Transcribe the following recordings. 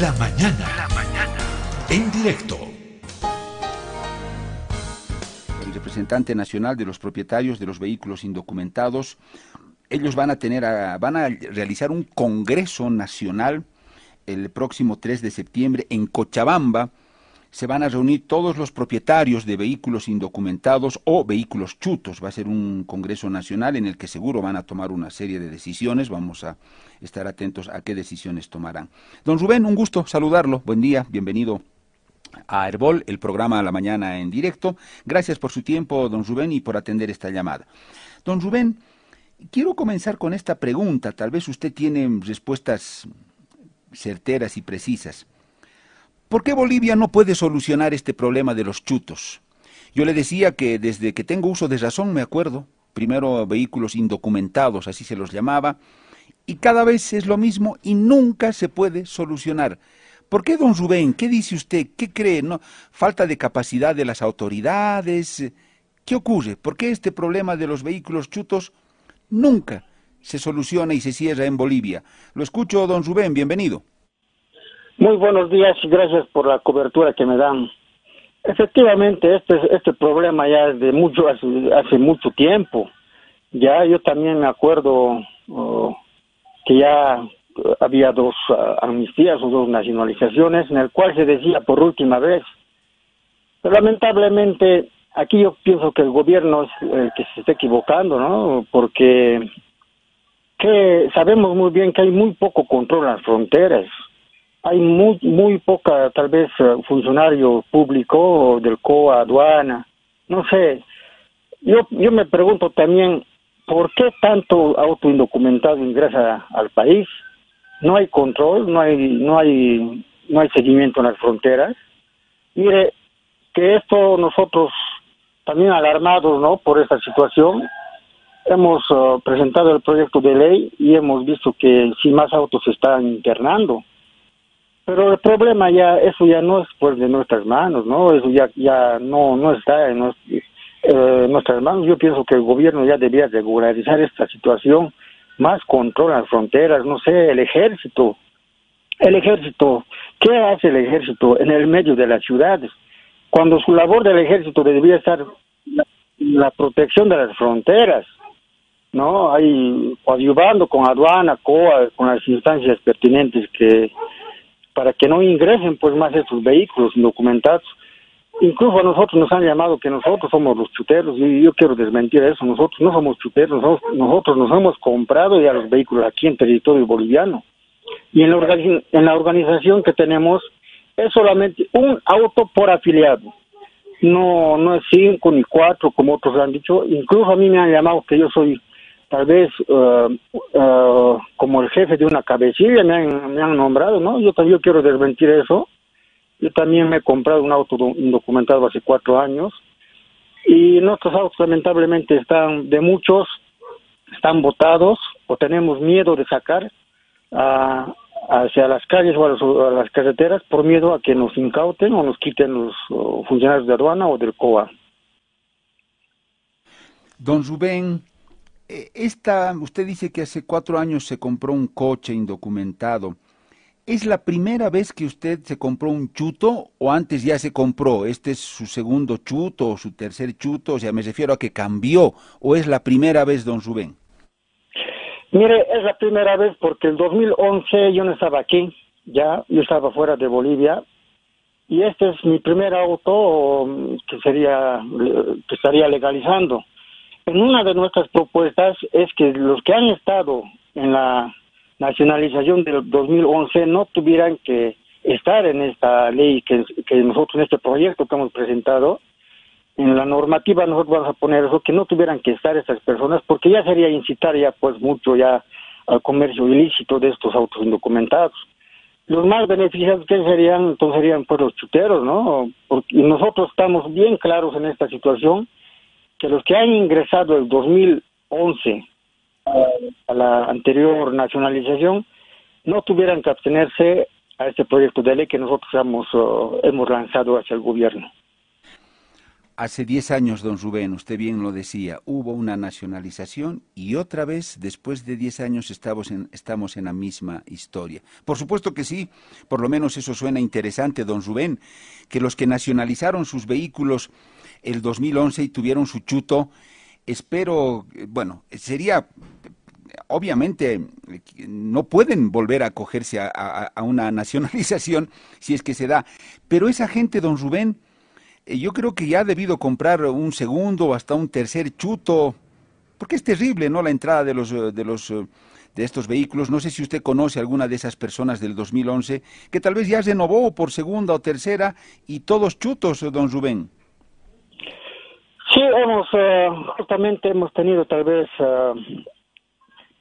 La mañana. La mañana. En directo. El representante nacional de los propietarios de los vehículos indocumentados, ellos van a tener a- van a realizar un congreso nacional el próximo 3 de septiembre en Cochabamba. Se van a reunir todos los propietarios de vehículos indocumentados o vehículos chutos. Va a ser un congreso nacional en el que seguro van a tomar una serie de decisiones. Vamos a estar atentos a qué decisiones tomarán. Don Rubén, un gusto saludarlo. Buen día, bienvenido a Herbol, el programa a la mañana en directo. Gracias por su tiempo, don Rubén, y por atender esta llamada. Don Rubén, quiero comenzar con esta pregunta. Tal vez usted tiene respuestas certeras y precisas. ¿Por qué Bolivia no puede solucionar este problema de los chutos? Yo le decía que desde que tengo uso de razón, me acuerdo, primero vehículos indocumentados, así se los llamaba, y cada vez es lo mismo y nunca se puede solucionar. ¿Por qué, don Rubén? ¿Qué dice usted? ¿Qué cree? ¿No? ¿Falta de capacidad de las autoridades? ¿Qué ocurre? ¿Por qué este problema de los vehículos chutos nunca se soluciona y se cierra en Bolivia? Lo escucho, don Rubén, bienvenido. Muy buenos días y gracias por la cobertura que me dan. Efectivamente, este este problema ya es de mucho hace, hace mucho tiempo. Ya yo también me acuerdo oh, que ya había dos ah, amnistías o dos nacionalizaciones en el cual se decía por última vez. Pero lamentablemente aquí yo pienso que el gobierno es el que se está equivocando, ¿no? Porque que sabemos muy bien que hay muy poco control en las fronteras hay muy muy poca tal vez eh, funcionario público del COA, aduana, no sé. Yo yo me pregunto también por qué tanto auto indocumentado ingresa al país. No hay control, no hay no hay no hay seguimiento en las fronteras. Mire que esto nosotros también alarmados, ¿no? Por esta situación hemos eh, presentado el proyecto de ley y hemos visto que si más autos se están internando pero el problema ya eso ya no es pues de nuestras manos no eso ya ya no no está en eh, nuestras manos. Yo pienso que el gobierno ya debería regularizar esta situación más control en las fronteras no sé el ejército. El ejército qué hace el ejército en el medio de las ciudades cuando su labor del ejército debería estar la, la protección de las fronteras no hay ayudando con aduana coa con las instancias pertinentes que para que no ingresen pues más estos vehículos indocumentados. Incluso a nosotros nos han llamado que nosotros somos los chuteros y yo quiero desmentir eso, nosotros no somos chuteros, nosotros, nos hemos comprado ya los vehículos aquí en territorio boliviano. Y en la, en la organización que tenemos es solamente un auto por afiliado. No, no es cinco ni cuatro como otros han dicho. Incluso a mí me han llamado que yo soy tal vez eh, eh, como el jefe de una cabecilla me han, me han nombrado, ¿no? Yo también quiero desmentir eso. Yo también me he comprado un auto do- indocumentado hace cuatro años y nuestros autos lamentablemente están de muchos están botados o tenemos miedo de sacar a- hacia las calles o a, los- a las carreteras por miedo a que nos incauten o nos quiten los funcionarios de aduana o del COA. Don Rubén, esta, usted dice que hace cuatro años se compró un coche indocumentado. ¿Es la primera vez que usted se compró un chuto o antes ya se compró? ¿Este es su segundo chuto o su tercer chuto? O sea, me refiero a que cambió o es la primera vez, don Rubén. Mire, es la primera vez porque el 2011 yo no estaba aquí, ya, yo estaba fuera de Bolivia y este es mi primer auto que sería eh, que estaría legalizando. En una de nuestras propuestas es que los que han estado en la nacionalización del 2011 no tuvieran que estar en esta ley que, nosotros en este proyecto que hemos presentado. En la normativa nosotros vamos a poner eso que no tuvieran que estar estas personas porque ya sería incitar ya pues mucho ya al comercio ilícito de estos autos indocumentados. Los más beneficiados que serían entonces serían pues los chuteros no porque nosotros estamos bien claros en esta situación que los que han ingresado el 2011 a la anterior nacionalización no tuvieran que abstenerse a este proyecto de ley que nosotros hemos, uh, hemos lanzado hacia el gobierno. Hace 10 años, don Rubén, usted bien lo decía, hubo una nacionalización y otra vez, después de 10 años, estamos en, estamos en la misma historia. Por supuesto que sí, por lo menos eso suena interesante, don Rubén, que los que nacionalizaron sus vehículos el 2011 y tuvieron su chuto, espero, bueno, sería obviamente no pueden volver a acogerse a, una nacionalización si es que se da. Pero esa gente, don Rubén, eh, yo creo que ya ha debido comprar un segundo o hasta un tercer chuto, porque es terrible, ¿no? La entrada de los, eh, de los, eh, de estos vehículos. No sé si usted conoce alguna de esas personas del 2011 que tal vez ya renovó por segunda o tercera y todos chutos, don Rubén. Hemos, justamente hemos tenido tal vez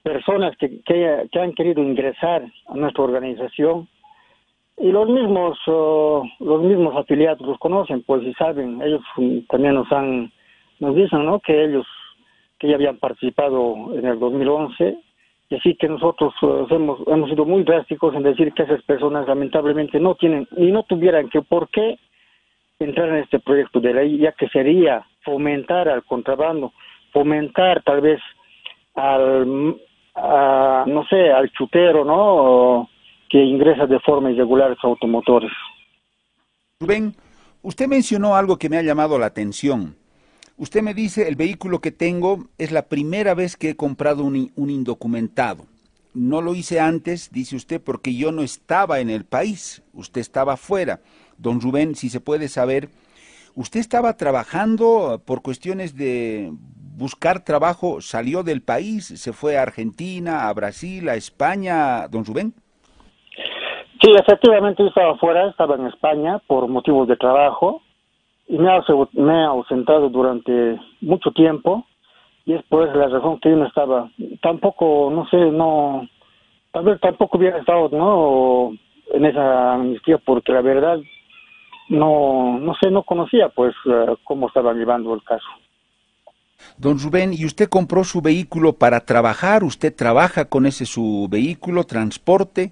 personas que, que, han querido ingresar a nuestra organización y los mismos uh, los mismos afiliados los conocen pues y saben ellos también nos han nos dicen no que ellos que ya habían participado en el 2011 y así que nosotros uh, hemos hemos sido muy drásticos en decir que esas personas lamentablemente no tienen ni no tuvieran que por qué entrar en este proyecto de ley ya que sería fomentar al contrabando fomentar tal vez al no sé al chutero no que ingresa de forma irregular a automotores. Rubén, usted mencionó algo que me ha llamado la atención. Usted me dice, el vehículo que tengo es la primera vez que he comprado un, un indocumentado. No lo hice antes, dice usted, porque yo no estaba en el país, usted estaba fuera. Don Rubén, si se puede saber, ¿usted estaba trabajando por cuestiones de buscar trabajo, salió del país, se fue a Argentina, a Brasil, a España, don Rubén? Sí, efectivamente yo estaba fuera, estaba en España por motivos de trabajo y me, he ausentado durante mucho tiempo y es por esa la razón que yo no estaba. Tampoco, no sé, no, tal vez tampoco hubiera estado, ¿no? En esa amnistía porque la verdad no, no sé, no conocía pues eh, cómo estaba llevando el caso. Don Rubén, ¿y usted compró su vehículo para trabajar? ¿Usted trabaja con ese su vehículo, transporte?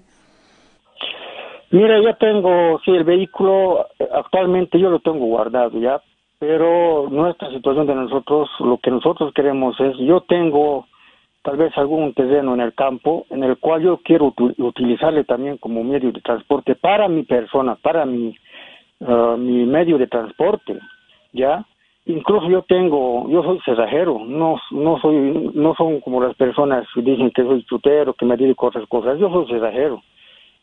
Mira, yo tengo, sí, el vehículo actualmente yo lo tengo guardado ya, pero nuestra situación de nosotros, lo que nosotros queremos es, yo tengo tal vez algún terreno en el campo en el cual yo quiero utilizarle también como medio de transporte para mi persona, para mi, uh, mi medio de transporte, ¿ya? Incluso yo tengo, yo soy cerrajero, no, no soy, no son como las personas que dicen que soy chutero, que me dedico a otras cosas, yo soy cerrajero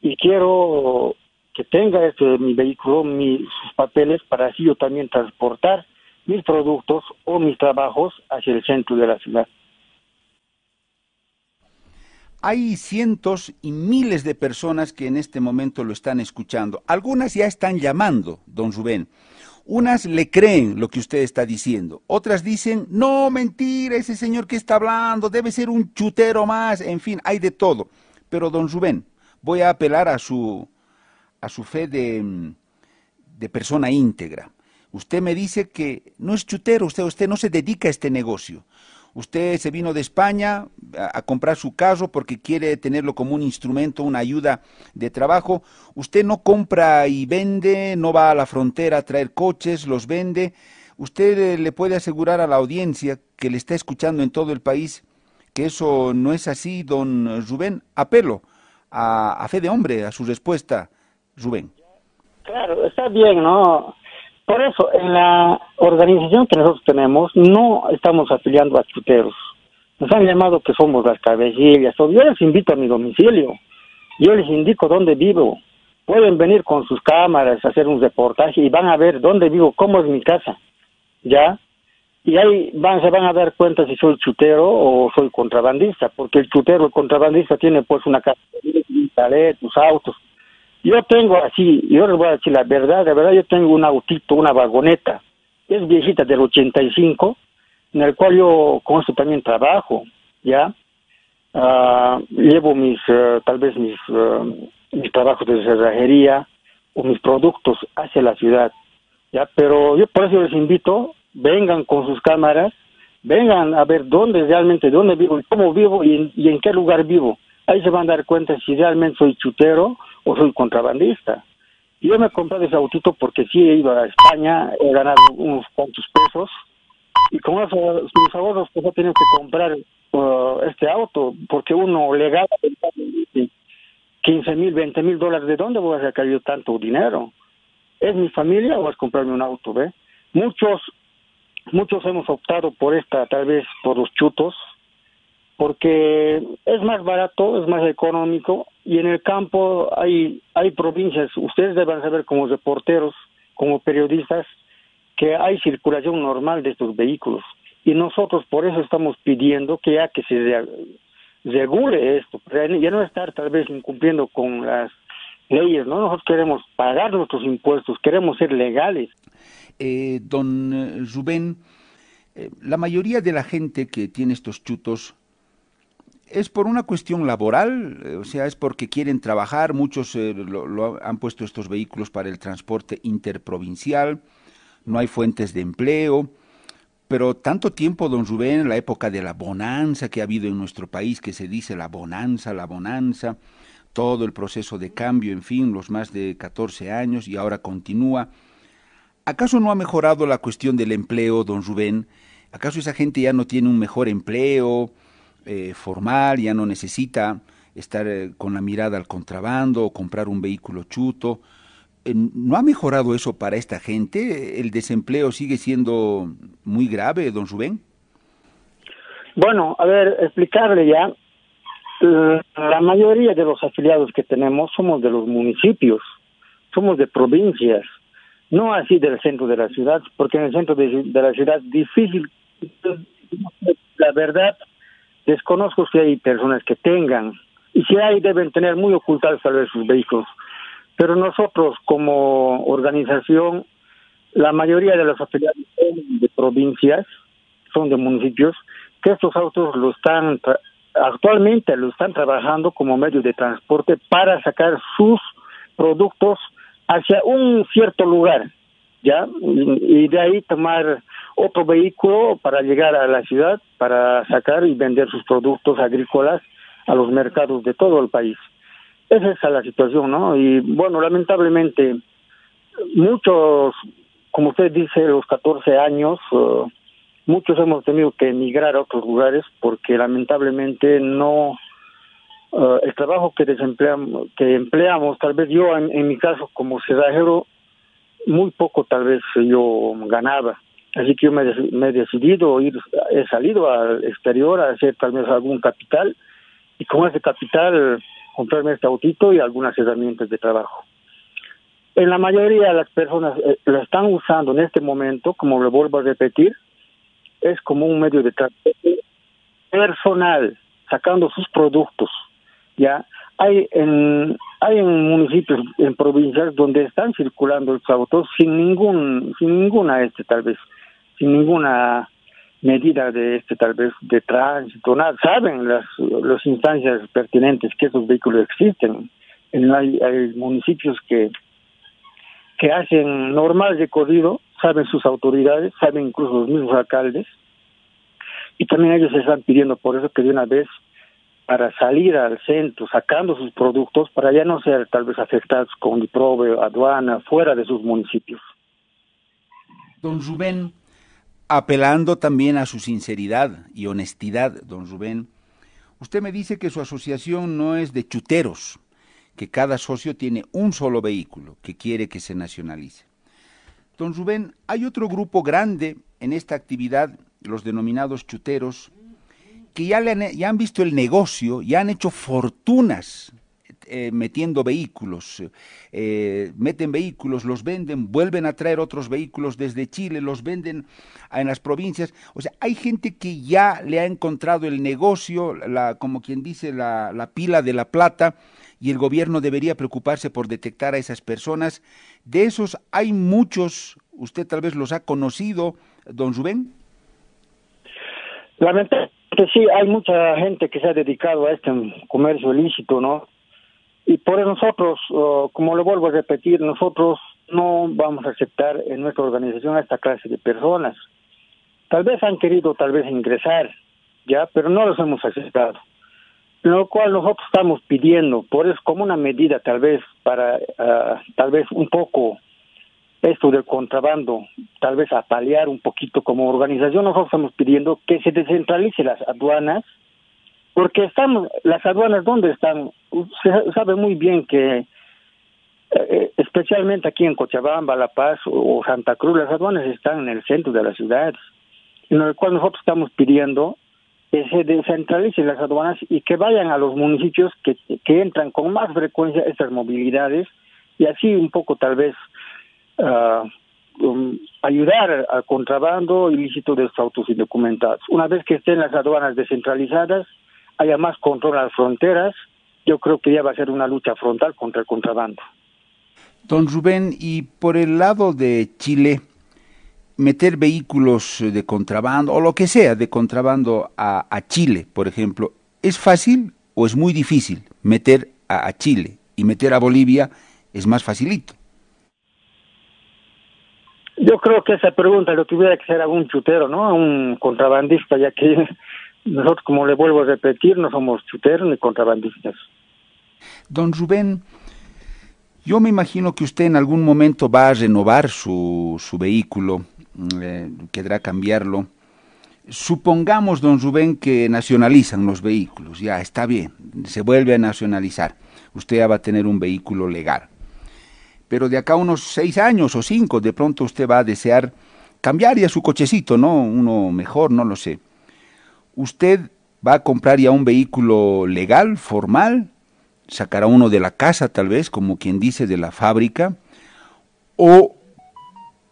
y quiero que tenga este, mi vehículo mis papeles para así yo también transportar mis productos o mis trabajos hacia el centro de la ciudad. Hay cientos y miles de personas que en este momento lo están escuchando. Algunas ya están llamando, don Rubén. Unas le creen lo que usted está diciendo. Otras dicen, no, mentira, ese señor que está hablando debe ser un chutero más. En fin, hay de todo. Pero, don Rubén, voy a apelar a su, a su fe de, de persona íntegra. Usted me dice que no es chutero, usted, usted no se dedica a este negocio. Usted se vino de España a, comprar su carro porque quiere tenerlo como un instrumento, una ayuda de trabajo. Usted no compra y vende, no va a la frontera a traer coches, los vende. Usted le puede asegurar a la audiencia que le está escuchando en todo el país que eso no es así, don Rubén. Apelo a, fe de hombre a su respuesta, Rubén. Claro, está bien, ¿no? Por eso, en la organización que nosotros tenemos, no estamos afiliando a chuteros. Nos han llamado que somos las cabecillas. Yo les invito a mi domicilio. Yo les indico dónde vivo. Pueden venir con sus cámaras a hacer un reportaje y van a ver dónde vivo, cómo es mi casa. ¿Ya? y ahí van, se van a dar cuenta si soy chutero o soy contrabandista, porque el chutero, el contrabandista tiene pues una casa, tus autos. Yo tengo así, yo les voy a decir la verdad, la verdad yo tengo un autito, una vagoneta, es viejita del 85, en el cual yo con eso también trabajo, ¿ya? Uh, llevo mis, uh, tal vez mis, uh, mis trabajos de cerrajería o mis productos hacia la ciudad, ¿ya? Pero yo por eso les invito vengan con sus cámaras, vengan a ver dónde realmente, dónde vivo y cómo vivo y en, qué lugar vivo. Ahí se van a dar cuenta si realmente soy chutero o soy contrabandista. Yo me compré ese autito porque sí he ido a España, he ganado unos cuantos pesos y con esos mis ahorros pues he tenido que comprar uh, este auto porque uno legal 15 mil, 20 mil dólares, ¿de dónde voy a sacar yo tanto dinero? ¿Es mi familia o es comprarme un auto? ¿ve? Muchos, muchos hemos optado por esta, tal vez por los chutos, porque es más barato, es más económico y en el campo hay, hay provincias, ustedes deben saber como reporteros, como periodistas, que hay circulación normal de estos vehículos y nosotros por eso estamos pidiendo que ya que se regule esto, ya no estar tal vez incumpliendo con las leyes, ¿no? Nosotros queremos pagar nuestros impuestos, queremos ser legales. Eh, don Rubén, eh, la mayoría de la gente que tiene estos chutos es por una cuestión laboral, o sea, es porque quieren trabajar, muchos lo, han puesto estos vehículos para el transporte interprovincial, no hay fuentes de empleo, pero tanto tiempo, don Rubén, la época de la bonanza que ha habido en nuestro país, que se dice la bonanza, la bonanza, todo el proceso de cambio, en fin, los más de 14 años y ahora continúa. ¿Acaso no ha mejorado la cuestión del empleo, don Rubén? ¿Acaso esa gente ya no tiene un mejor empleo eh, formal, ya no necesita estar eh, con la mirada al contrabando o comprar un vehículo chuto? Eh, ¿No ha mejorado eso para esta gente? ¿El desempleo sigue siendo muy grave, don Rubén? Bueno, a ver, explicarle ya. La mayoría de los afiliados que tenemos somos de los municipios, somos de provincias, no así del centro de la ciudad, porque en el centro de, la ciudad difícil, la verdad, desconozco si hay personas que tengan, y si hay deben tener muy ocultados tal vez sus vehículos. Pero nosotros como organización, la mayoría de los afiliados son de provincias, son de municipios, que estos autos lo están actualmente lo están trabajando como medio de transporte para sacar sus productos hacia un cierto lugar, ¿ya? Y de ahí tomar otro vehículo para llegar a la ciudad, para sacar y vender sus productos agrícolas a los mercados de todo el país. Esa es la situación, ¿no? Y bueno, lamentablemente, muchos, como usted dice, los 14 años, uh, muchos hemos tenido que emigrar a otros lugares porque lamentablemente no uh, el trabajo que desempleamos que empleamos tal vez yo en, mi caso como cerrajero muy poco tal vez yo ganaba así que yo me, me, he decidido ir he salido al exterior a hacer tal vez algún capital y con ese capital comprarme este autito y algunas herramientas de trabajo en la mayoría de las personas eh, lo están usando en este momento como le vuelvo a repetir es como un medio de transporte personal, sacando sus productos. Ya hay en hay en municipios, en provincias donde están circulando los autos sin ningún sin ninguna este tal vez sin ninguna medida de este tal vez de tránsito nada. Saben las las instancias pertinentes que esos vehículos existen. En hay, hay municipios que que hacen normal recorrido saben sus autoridades, saben incluso los mismos alcaldes, y también ellos están pidiendo por eso que de una vez para salir al centro sacando sus productos para ya no ser tal vez afectados con diprobe, aduana, fuera de sus municipios. Don Rubén, apelando también a su sinceridad y honestidad, don Rubén, usted me dice que su asociación no es de chuteros, que cada socio tiene un solo vehículo que quiere que se nacionalice. Don Rubén, hay otro grupo grande en esta actividad, los denominados chuteros, que ya, le han, ya han visto el negocio, ya han hecho fortunas eh, metiendo vehículos, eh, meten vehículos, los venden, vuelven a traer otros vehículos desde Chile, los venden en las provincias. O sea, hay gente que ya le ha encontrado el negocio, la, como quien dice, la, la pila de la plata, y el gobierno debería preocuparse por detectar a esas personas. De esos hay muchos, usted tal vez los ha conocido, don Rubén. Lamentablemente sí, hay mucha gente que se ha dedicado a este comercio ilícito, ¿no? Y por nosotros, como le vuelvo a repetir, nosotros no vamos a aceptar en nuestra organización a esta clase de personas. Tal vez han querido tal vez ingresar, ya, pero no los hemos aceptado lo cual nosotros estamos pidiendo, por eso como una medida tal vez para, ah, tal vez un poco esto del contrabando, tal vez a paliar un poquito como organización, nosotros estamos pidiendo que se descentralice las aduanas, porque estamos, las aduanas, ¿dónde están? Se sabe muy bien que, eh, especialmente aquí en Cochabamba, La Paz o Santa Cruz, las aduanas están en el centro de la ciudad, en el cual nosotros estamos pidiendo que se descentralicen las aduanas y que vayan a los municipios que entran con más frecuencia estas movilidades y así un poco tal vez uh, ayudar al contrabando ilícito de estos autos indocumentados. Una vez que estén las aduanas descentralizadas, haya más control a las fronteras, yo creo que ya va a ser una lucha frontal contra el contrabando. Don Rubén, y por el lado de Chile, meter vehículos de contrabando o lo que sea de contrabando a, Chile, por ejemplo, ¿es fácil o es muy difícil meter a Chile y meter a Bolivia es más facilito? Yo creo que esa pregunta lo tuviera que hacer a un chutero, ¿no? A un contrabandista, ya que nosotros, como le vuelvo a repetir, no somos chuteros ni contrabandistas. Don Rubén, yo me imagino que usted en algún momento va a renovar su, su vehículo, eh, querrá cambiarlo. Supongamos, don Rubén, que nacionalizan los vehículos, ya está bien, se vuelve a nacionalizar. Usted ya va a tener un vehículo legal pero de acá unos seis años o cinco, de pronto usted va a desear cambiar ya su cochecito, ¿no? Uno mejor, no lo sé. Usted va a comprar ya un vehículo legal, formal, sacará uno de la casa tal vez, como quien dice, de la fábrica, o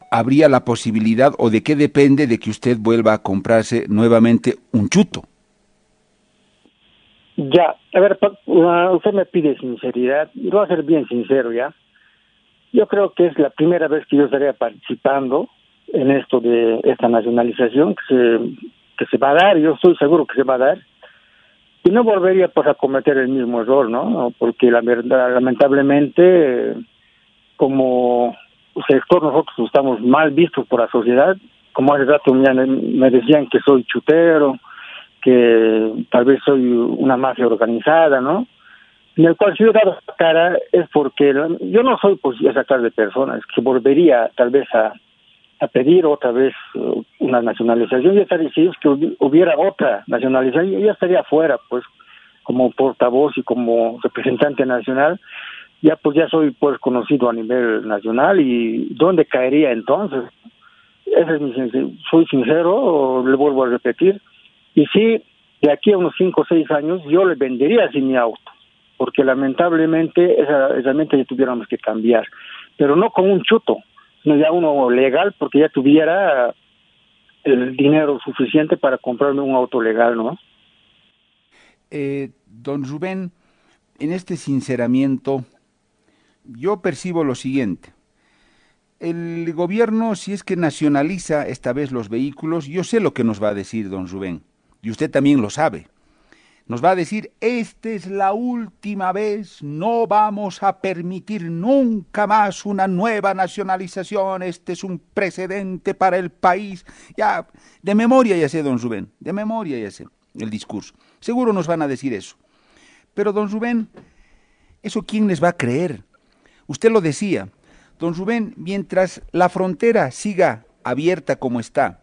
habría la posibilidad, o de qué depende de que usted vuelva a comprarse nuevamente un chuto. Ya, a ver, uh, usted me pide sinceridad, y voy a ser bien sincero ya. Yo creo que es la primera vez que yo estaría participando en esto de esta nacionalización que se, que se va a dar, yo estoy seguro que se va a dar, y no volvería pues a cometer el mismo error, ¿no? Porque la verdad, lamentablemente, como sector nosotros estamos mal vistos por la sociedad, como hace rato me decían que soy chutero, que tal vez soy una mafia organizada, ¿no? En el cual si yo dado cara es porque yo no soy pues esa clase de personas que volvería tal vez a, a pedir otra vez uh, una nacionalización ya estaría que hubiera otra nacionalización yo ya estaría fuera pues como portavoz y como representante nacional ya pues ya soy pues conocido a nivel nacional y dónde caería entonces ese es mi soy sincero le vuelvo a repetir y si de aquí a unos cinco o seis años yo le vendería así mi auto porque lamentablemente esa, mente ya tuviéramos que cambiar, pero no con un chuto, sino ya uno legal, porque ya tuviera el dinero suficiente para comprarme un auto legal, ¿no? Eh, don Rubén, en este sinceramiento, yo percibo lo siguiente. El gobierno, si es que nacionaliza esta vez los vehículos, yo sé lo que nos va a decir don Rubén, y usted también lo sabe nos va a decir, esta es la última vez, no vamos a permitir nunca más una nueva nacionalización, este es un precedente para el país. Ya, de memoria ya sé, don Rubén, de memoria ya sé el discurso. Seguro nos van a decir eso. Pero, don Rubén, ¿eso quién les va a creer? Usted lo decía, don Rubén, mientras la frontera siga abierta como está,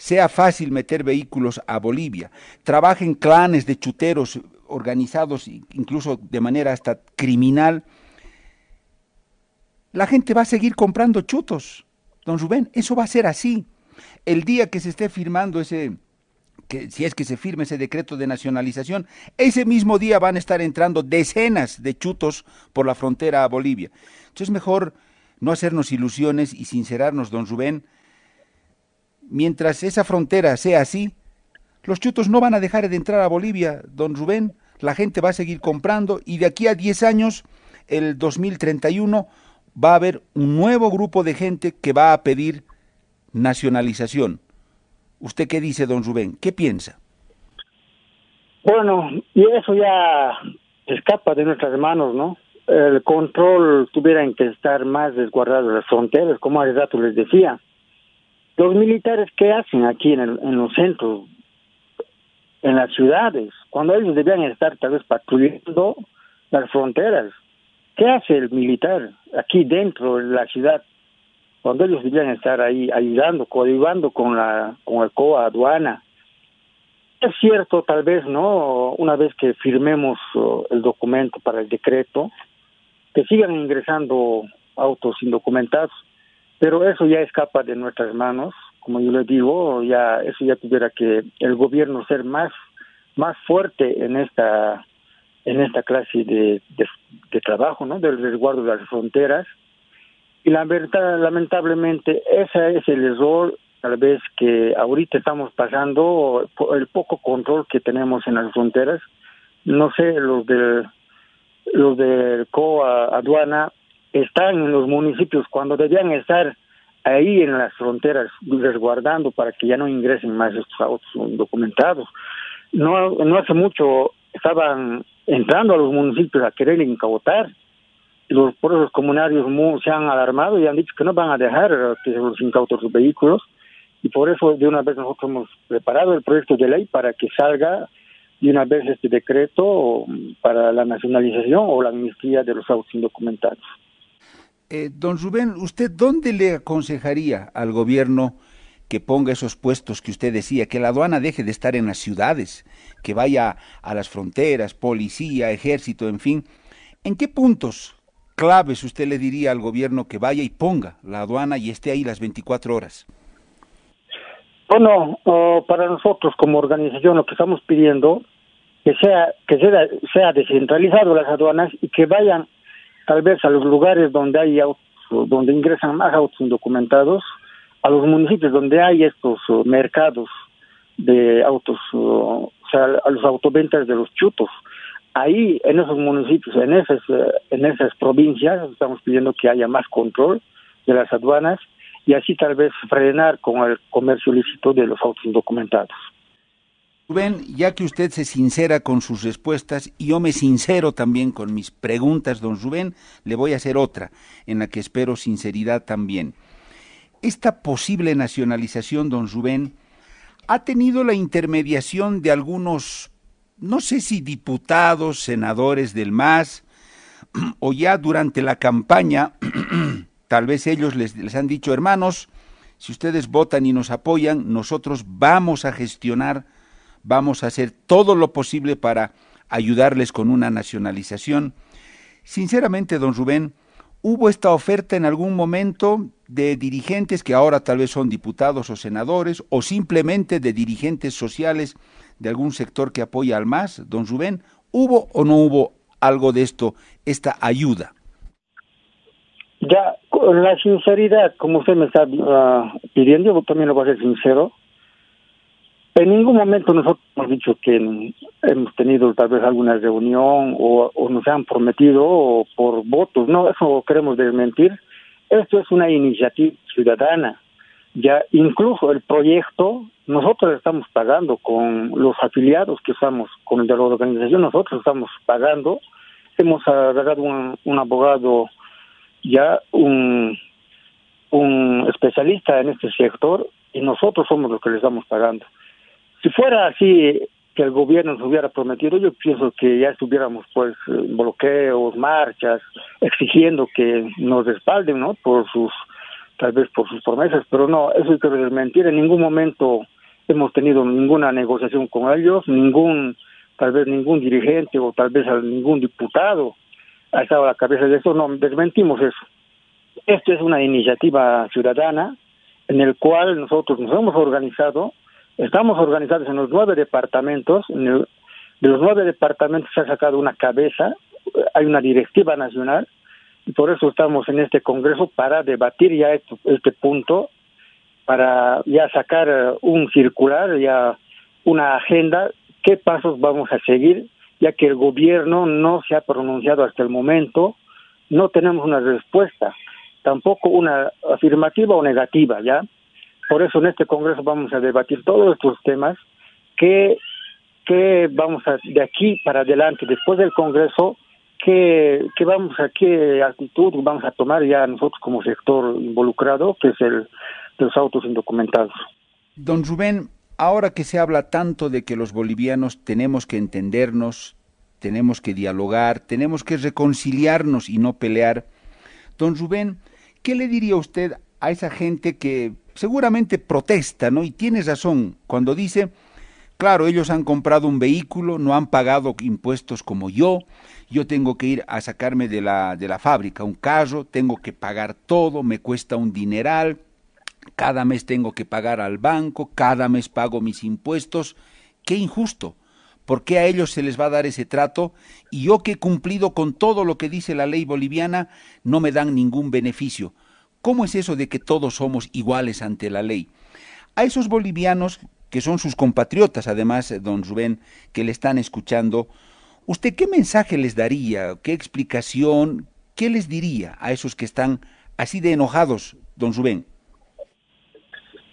sea fácil meter vehículos a Bolivia, trabajen clanes de chuteros organizados incluso de manera hasta criminal, la gente va a seguir comprando chutos. Don Rubén, eso va a ser así. El día que se esté firmando ese, si es que se firme ese decreto de nacionalización, ese mismo día van a estar entrando decenas de chutos por la frontera a Bolivia. Entonces es mejor no hacernos ilusiones y sincerarnos, don Rubén, mientras esa frontera sea así, los chutos no van a dejar de entrar a Bolivia, don Rubén, la gente va a seguir comprando y de aquí a 10 años, el 2031, va a haber un nuevo grupo de gente que va a pedir nacionalización. ¿Usted qué dice, don Rubén? ¿Qué piensa? Bueno, y eso ya escapa de nuestras manos, ¿no? El control tuvieran que estar más desguardado las fronteras, como hace rato les decía los militares, ¿qué hacen aquí en, el, en los centros? en las ciudades, cuando ellos debían estar tal vez patrullando las fronteras. ¿Qué hace el militar aquí dentro de la ciudad? Cuando ellos debían estar ahí ayudando, coadyuvando con la con el COA aduana. Es cierto, tal vez, ¿no? Una vez que firmemos uh, el documento para el decreto, que sigan ingresando autos indocumentados, pero eso ya escapa de nuestras manos, como yo les digo, ya eso ya tuviera que el gobierno ser más más fuerte en esta en esta clase de, de, trabajo, ¿no? Del resguardo de las fronteras. Y lamentablemente, ese es el error, tal vez que ahorita estamos pasando, el poco control que tenemos en las fronteras. No sé, los del los del COA aduana están en los municipios cuando debían estar ahí en las fronteras resguardando para que ya no ingresen más estos autos documentados. No, no hace mucho estaban entrando a los municipios a querer incautar. Los pueblos comunarios se han alarmado y han dicho que no van a dejar que los incauten sus vehículos. Y por eso de una vez nosotros hemos preparado el proyecto de ley para que salga de una vez este decreto para la nacionalización o la amnistía de los autos indocumentados. Eh, don Rubén, ¿usted dónde le aconsejaría al gobierno que ponga esos puestos que usted decía, que la aduana deje de estar en las ciudades, que vaya a las fronteras, policía, ejército, en fin? ¿En qué puntos claves usted le diría al gobierno que vaya y ponga la aduana y esté ahí las 24 horas? Bueno, para nosotros como organización lo que estamos pidiendo que sea que sea, sea descentralizado las aduanas y que vayan tal vez a los lugares donde hay autos, donde ingresan más autos indocumentados, a los municipios donde hay estos mercados de autos, o sea, a los autoventas de los chutos. Ahí, en esos municipios, en esas, uh, en esas provincias, estamos pidiendo que haya más control de las aduanas y así tal vez frenar con el comercio ilícito de los autos indocumentados. Rubén, ya que usted se sincera con sus respuestas y yo me sincero también con mis preguntas, don Rubén, le voy a hacer otra, en la que espero sinceridad también. Esta posible nacionalización, don Rubén, ha tenido la intermediación de algunos, no sé si diputados, senadores del MAS, o ya durante la campaña, tal vez ellos les, les han dicho, hermanos, si ustedes votan y nos apoyan, nosotros vamos a gestionar vamos a hacer todo lo posible para ayudarles con una nacionalización. Sinceramente, don Rubén, ¿hubo esta oferta en algún momento de dirigentes que ahora tal vez son diputados o senadores, o simplemente de dirigentes sociales de algún sector que apoya al MAS, don Rubén? ¿Hubo o no hubo algo de esto, esta ayuda? Ya, con la sinceridad, como usted me está uh, pidiendo, yo también lo voy a ser sincero, en ningún momento nosotros hemos dicho que hemos tenido tal vez alguna reunión o, nos han prometido por votos. No, eso queremos desmentir. Esto es una iniciativa ciudadana. Ya incluso el proyecto nosotros estamos pagando con los afiliados que estamos con el de la organización, nosotros estamos pagando. Hemos agarrado un, abogado ya un especialista en este sector y nosotros somos los que le estamos pagando. Si fuera así que el gobierno nos hubiera prometido, yo pienso que ya estuviéramos pues bloqueos, marchas, exigiendo que nos respalden, ¿no? Por sus, tal vez por sus promesas, pero no, eso es que desmentir. En ningún momento hemos tenido ninguna negociación con ellos, ningún, tal vez ningún dirigente o tal vez ningún diputado ha estado a la cabeza de eso, no, desmentimos eso. Esto es una iniciativa ciudadana en el cual nosotros nos hemos organizado Estamos organizados en los nueve departamentos. de los nueve departamentos se ha sacado una cabeza, hay una directiva nacional, y por eso estamos en este Congreso para debatir ya este, este punto, para ya sacar eh, un circular, ya una agenda, qué pasos vamos a seguir, ya que el gobierno no se ha pronunciado hasta el momento, no tenemos una respuesta, tampoco una afirmativa o negativa, ¿ya? Por eso en este Congreso vamos a debatir todos estos temas que, que vamos a, de aquí para adelante, después del Congreso, qué, qué vamos a, qué actitud vamos a tomar ya nosotros como sector involucrado, que es el de los autos indocumentados. Don Rubén, ahora que se habla tanto de que los bolivianos tenemos que entendernos, tenemos que dialogar, tenemos que reconciliarnos y no pelear, don Rubén, ¿qué le diría usted a esa gente que seguramente protesta, ¿no? Y tiene razón cuando dice, claro, ellos han comprado un vehículo, no han pagado impuestos como yo, yo tengo que ir a sacarme de la, de la fábrica un carro, tengo que pagar todo, me cuesta un dineral, cada mes tengo que pagar al banco, cada mes pago mis impuestos, qué injusto. ¿Por qué a ellos se les va a dar ese trato y yo que he cumplido con todo lo que dice la ley boliviana no me dan ningún beneficio? ¿Cómo es eso de que todos somos iguales ante la ley? A esos bolivianos, que son sus compatriotas, además, eh, don Rubén, que le están escuchando, ¿usted qué mensaje les daría? ¿Qué explicación? ¿Qué les diría a esos que están así de enojados, don Rubén?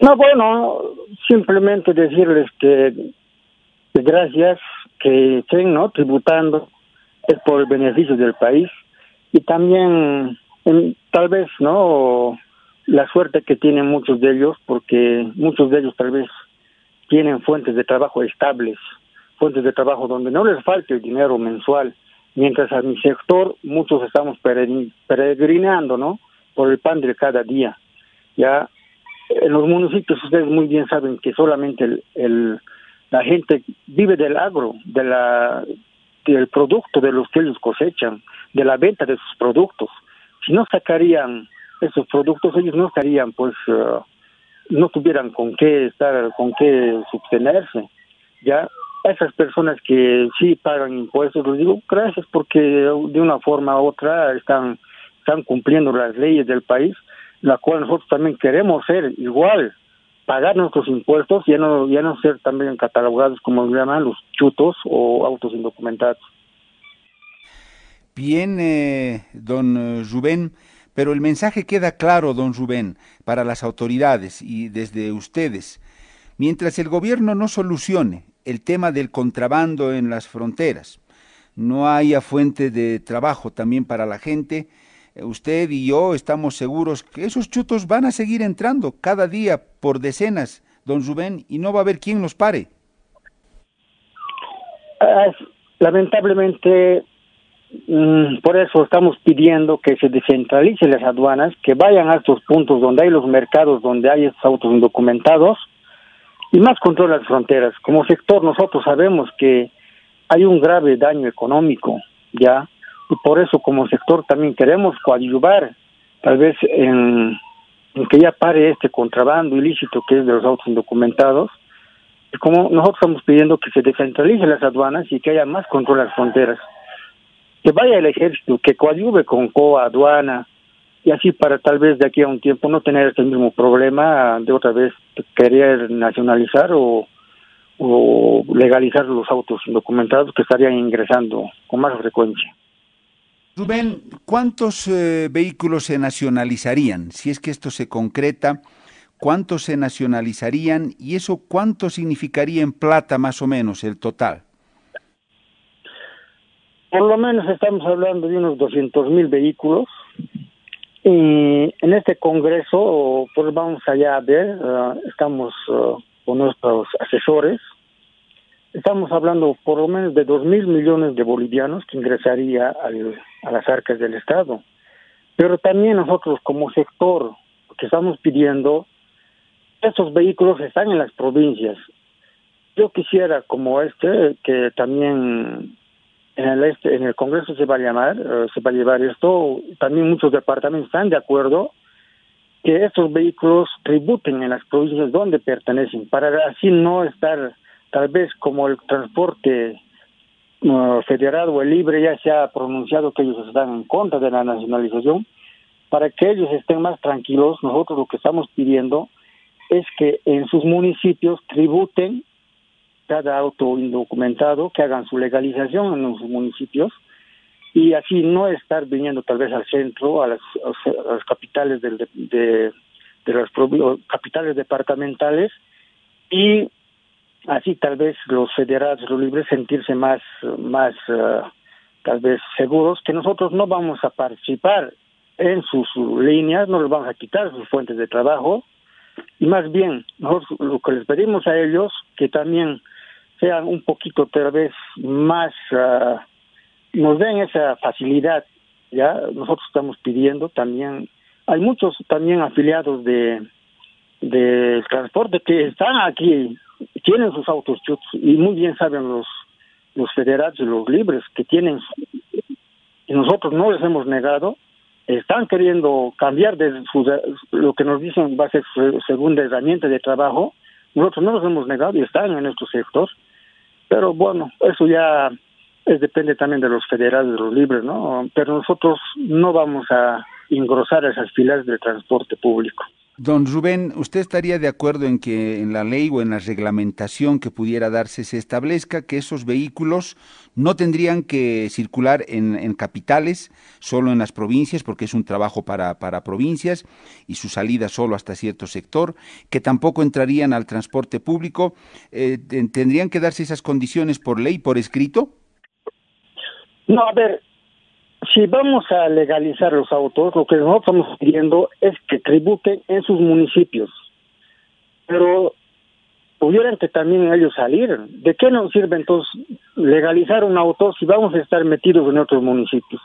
No, bueno, simplemente decirles que gracias que estén no tributando es por el beneficio del país y también tal vez no la suerte que tienen muchos de ellos porque muchos de ellos tal vez tienen fuentes de trabajo estables fuentes de trabajo donde no les falte el dinero mensual mientras a mi sector muchos estamos peregrinando no por el pan de cada día. Ya en los municipios ustedes muy bien saben que solamente el la gente vive del agro, de la, del producto de los que ellos cosechan, de la venta de sus productos. Si no sacarían esos productos, ellos no estarían, pues, uh, no tuvieran con qué estar, con qué sostenerse. Ya esas personas que sí pagan impuestos, les digo gracias porque de una forma u otra están, están cumpliendo las leyes del país, la cual nosotros también queremos ser igual pagar nuestros impuestos ya no, ya no ser también catalogados como llaman los chutos o autos indocumentados. Bien, eh, don eh, Rubén, pero el mensaje queda claro, don Rubén, para las autoridades y desde ustedes. Mientras el gobierno no solucione el tema del contrabando en las fronteras, no haya fuente de trabajo también para la gente, usted y yo estamos seguros que esos chutos van a seguir entrando cada día por decenas, don Rubén, y no va a haber quien los pare. Lamentablemente, por eso estamos pidiendo que se descentralicen las aduanas, que vayan a estos puntos donde hay los mercados, donde hay estos autos indocumentados, y más control las fronteras. Como sector nosotros sabemos que hay un grave daño económico, ya, y por eso como sector también queremos coadyuvar tal vez en, que ya pare este contrabando ilícito que es de los autos indocumentados. Y como nosotros estamos pidiendo que se descentralicen las aduanas y que haya más control a las fronteras que vaya el ejército que coadyuve con COA, aduana y así para tal vez de aquí a un tiempo no tener este mismo problema de otra vez querer nacionalizar o, legalizar los autos indocumentados que estarían ingresando con más frecuencia. Rubén, ¿cuántos eh, vehículos se nacionalizarían? Si es que esto se concreta, ¿cuántos se nacionalizarían y eso cuánto significaría en plata más o menos el total? Por lo menos estamos hablando de unos 200 mil vehículos. Y en este congreso, pues vamos allá a ver, eh, estamos eh, con nuestros asesores, Estamos hablando por lo menos de dos mil millones de bolivianos que ingresaría a las arcas del Estado. Pero también nosotros como sector, que estamos pidiendo, estos vehículos están en las provincias. Yo quisiera, como este, que también en el este, en el Congreso se va a llamar, eh, se va a llevar esto, también muchos departamentos están de acuerdo que estos vehículos tributen en las provincias donde pertenecen, para así no estar tal vez como el transporte uh, federado o el libre ya se ha pronunciado que ellos están en contra de la nacionalización, para que ellos estén más tranquilos, nosotros lo que estamos pidiendo es que en sus municipios tributen cada auto indocumentado, que hagan su legalización en sus municipios y así no estar viniendo tal vez al centro, a las, capitales del, de, de, las capitales departamentales y así tal vez los federados, los libres, sentirse más, más eh, tal vez seguros que nosotros no vamos a participar en sus líneas, no les vamos a quitar sus fuentes de trabajo, y más bien nosotros lo que les pedimos a ellos que también sean un poquito tal vez más uh, nos den esa facilidad ya nosotros estamos pidiendo también hay muchos también afiliados de de transporte que están aquí tienen sus autos y muy bien saben los los federados y los libres que tienen y nosotros no les hemos negado están queriendo cambiar de lo que nos dicen va a ser su segunda herramienta de trabajo. Nosotros no los hemos negado y están en nuestro sector. Pero bueno, eso ya es, depende también de los federales, de los libres, ¿no? Pero nosotros no vamos a engrosar esas filas de transporte público. Don Rubén, ¿usted estaría de acuerdo en que en la ley o en la reglamentación que pudiera darse se establezca que esos vehículos no tendrían que circular en, capitales, solo en las provincias, porque es un trabajo para, provincias y su salida solo hasta cierto sector, que tampoco entrarían al transporte público? Eh, ¿Tendrían que darse esas condiciones por ley, por escrito? No, a ver, si vamos a legalizar los autos, lo que nosotros estamos pidiendo es que tributen en sus municipios. Pero pudieran que también ellos salir. ¿De qué nos sirve entonces legalizar un auto si vamos a estar metidos en otros municipios?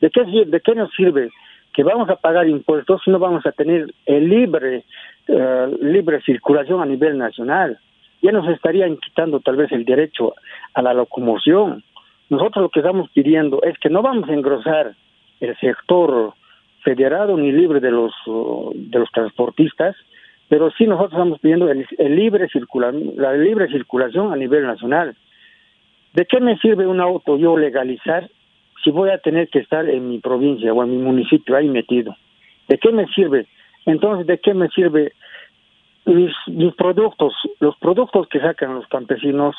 ¿De qué, de qué nos sirve que vamos a pagar impuestos si no vamos a tener el libre, eh, libre circulación a nivel nacional? Ya nos estarían quitando tal vez el derecho a la locomoción nosotros lo que estamos pidiendo es que no vamos a engrosar el sector federado ni libre de los de los transportistas, pero sí nosotros estamos pidiendo el, libre la libre circulación a nivel nacional. ¿De qué me sirve un auto yo legalizar si voy a tener que estar en mi provincia o en mi municipio ahí metido? ¿De qué me sirve? Entonces, ¿de qué me sirve mis, mis productos, los productos que sacan los campesinos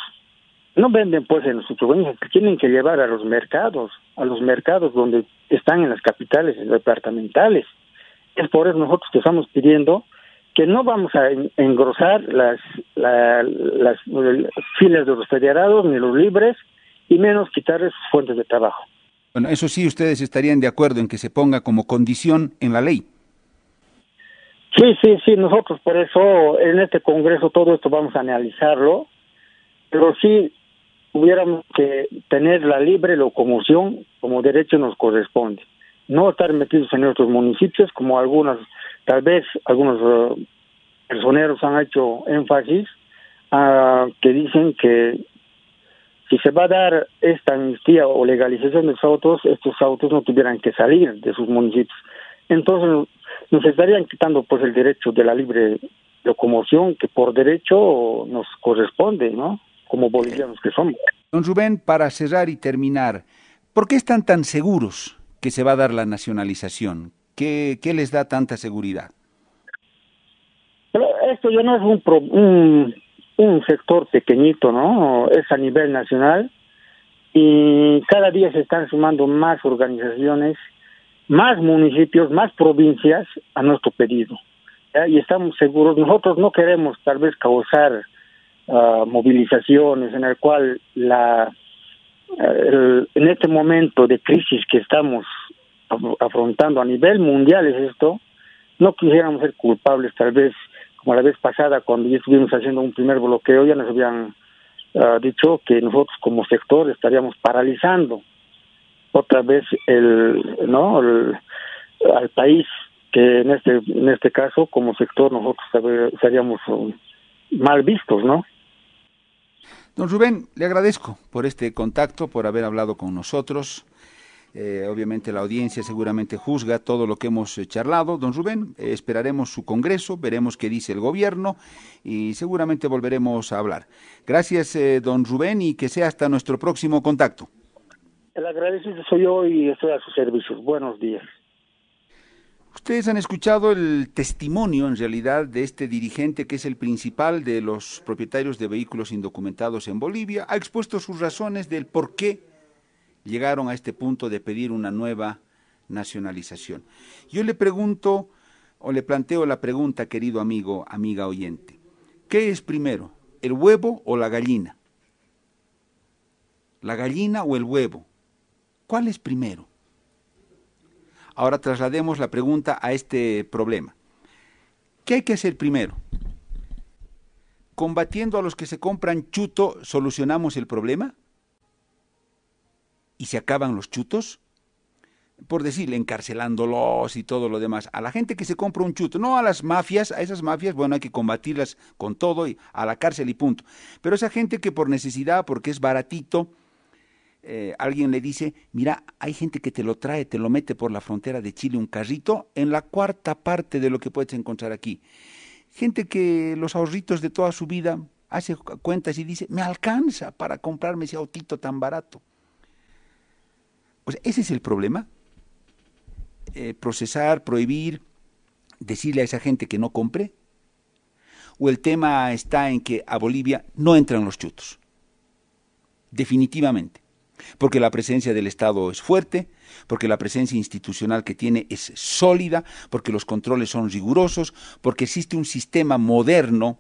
no venden pues en sus provincias, tienen que llevar a los mercados, a los mercados donde están en las capitales departamentales. Es por eso nosotros que estamos pidiendo que no vamos a engrosar las, las filas de los federados ni los libres y menos quitar sus fuentes de trabajo. Bueno, eso sí, ustedes estarían de acuerdo en que se ponga como condición en la ley. Sí, sí, sí, nosotros por eso en este Congreso todo esto vamos a analizarlo, pero sí hubiéramos que tener la libre locomoción como derecho nos corresponde. No estar metidos en nuestros municipios como algunos, tal vez algunos uh, personeros han hecho énfasis, uh, que dicen que si se va a dar esta amnistía o legalización de los autos, estos autos no tuvieran que salir de sus municipios. Entonces nos estarían quitando pues el derecho de la libre locomoción que por derecho nos corresponde, ¿no? Como bolivianos que somos. Don Rubén, para cerrar y terminar, ¿por qué están tan seguros que se va a dar la nacionalización? ¿Qué, qué les da tanta seguridad? Pero esto ya no es un, un, un sector pequeñito, ¿no? Es a nivel nacional y cada día se están sumando más organizaciones, más municipios, más provincias a nuestro pedido. Y estamos seguros, nosotros no queremos tal vez causar uh, movilizaciones en el cual la el, en este momento de crisis que estamos afrontando a nivel mundial es esto, no quisiéramos ser culpables tal vez como la vez pasada cuando ya estuvimos haciendo un primer bloqueo ya nos habían uh, dicho que nosotros como sector estaríamos paralizando otra vez el no el, al país que en este en este caso como sector nosotros estaríamos mal vistos no Don Rubén, le agradezco por este contacto, por haber hablado con nosotros. Eh, obviamente la audiencia seguramente juzga todo lo que hemos eh, charlado. Don Rubén, eh, esperaremos su congreso, veremos qué dice el gobierno y seguramente volveremos a hablar. Gracias, don Rubén, y que sea hasta nuestro próximo contacto. El agradecido soy yo y estoy a sus servicios. Buenos días. Ustedes han escuchado el testimonio en realidad de este dirigente que es el principal de los propietarios de vehículos indocumentados en Bolivia. Ha expuesto sus razones del por qué llegaron a este punto de pedir una nueva nacionalización. Yo le pregunto o le planteo la pregunta, querido amigo, amiga oyente. ¿Qué es primero, el huevo o la gallina? ¿La gallina o el huevo? ¿Cuál es primero? Ahora traslademos la pregunta a este problema. ¿Qué hay que hacer primero? ¿Combatiendo a los que se compran chuto solucionamos el problema? ¿Y se acaban los chutos? por decirle, encarcelándolos y todo lo demás, a la gente que se compra un chuto, no a las mafias, a esas mafias, bueno, hay que combatirlas con todo y a la cárcel y punto. Pero esa gente que por necesidad, porque es baratito, eh, alguien le dice, mira, hay gente que te lo trae, te lo mete por la frontera de Chile un carrito en la cuarta parte de lo que puedes encontrar aquí. Gente que los ahorritos de toda su vida hace cuentas y dice, me alcanza para comprarme ese autito tan barato. Pues ese es el problema eh, procesar, prohibir, decirle a esa gente que no compre? ¿O el tema está en que a Bolivia no entran los chutos? Definitivamente. Porque la presencia del Estado es fuerte, porque la presencia institucional que tiene es sólida, porque los controles son rigurosos, porque existe un sistema moderno,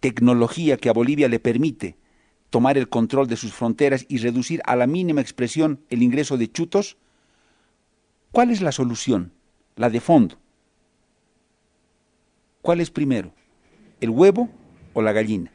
tecnología que a Bolivia le permite tomar el control de sus fronteras y reducir a la mínima expresión el ingreso de chutos, ¿cuál es la solución? La de fondo. ¿Cuál es primero? ¿El huevo o la gallina?